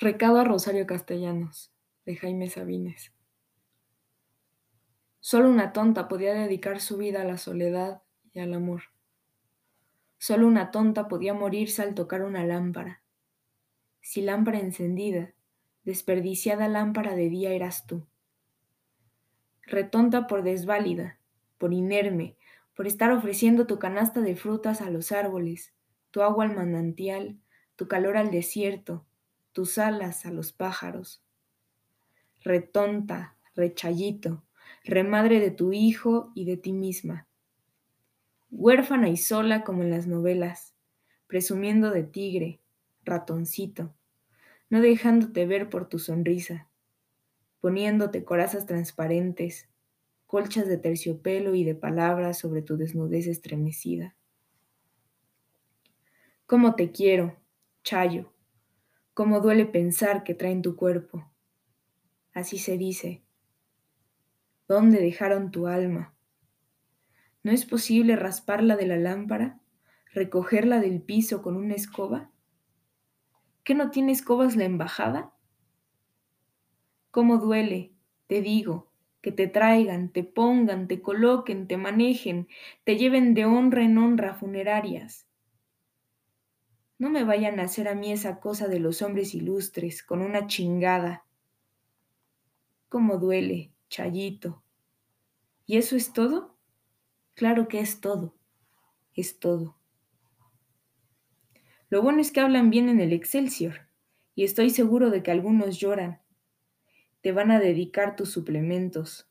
Recado a Rosario Castellanos, de Jaime Sabines. Solo una tonta podía dedicar su vida a la soledad y al amor. Solo una tonta podía morirse al tocar una lámpara. Si lámpara encendida, desperdiciada lámpara de día eras tú. Retonta por desválida, por inerme, por estar ofreciendo tu canasta de frutas a los árboles, tu agua al manantial, tu calor al desierto, tus alas a los pájaros. Retonta, rechayito, remadre de tu hijo y de ti misma. Huérfana y sola como en las novelas, presumiendo de tigre, ratoncito, no dejándote ver por tu sonrisa, poniéndote corazas transparentes, colchas de terciopelo y de palabras sobre tu desnudez estremecida. ¿Cómo te quiero, Chayo? Cómo duele pensar que traen tu cuerpo. Así se dice. ¿Dónde dejaron tu alma? ¿No es posible rasparla de la lámpara? ¿Recogerla del piso con una escoba? ¿Qué no tiene escobas la embajada? ¿Cómo duele, te digo, que te traigan, te pongan, te coloquen, te manejen, te lleven de honra en honra funerarias? No me vayan a hacer a mí esa cosa de los hombres ilustres, con una chingada. ¿Cómo duele, Chayito? ¿Y eso es todo? Claro que es todo. Es todo. Lo bueno es que hablan bien en el Excelsior, y estoy seguro de que algunos lloran. Te van a dedicar tus suplementos,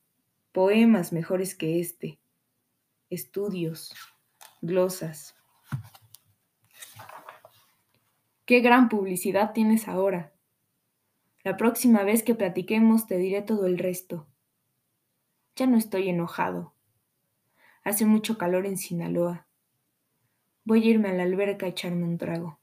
poemas mejores que este, estudios, glosas. Qué gran publicidad tienes ahora. La próxima vez que platiquemos te diré todo el resto. Ya no estoy enojado. Hace mucho calor en Sinaloa. Voy a irme a la alberca a echarme un trago.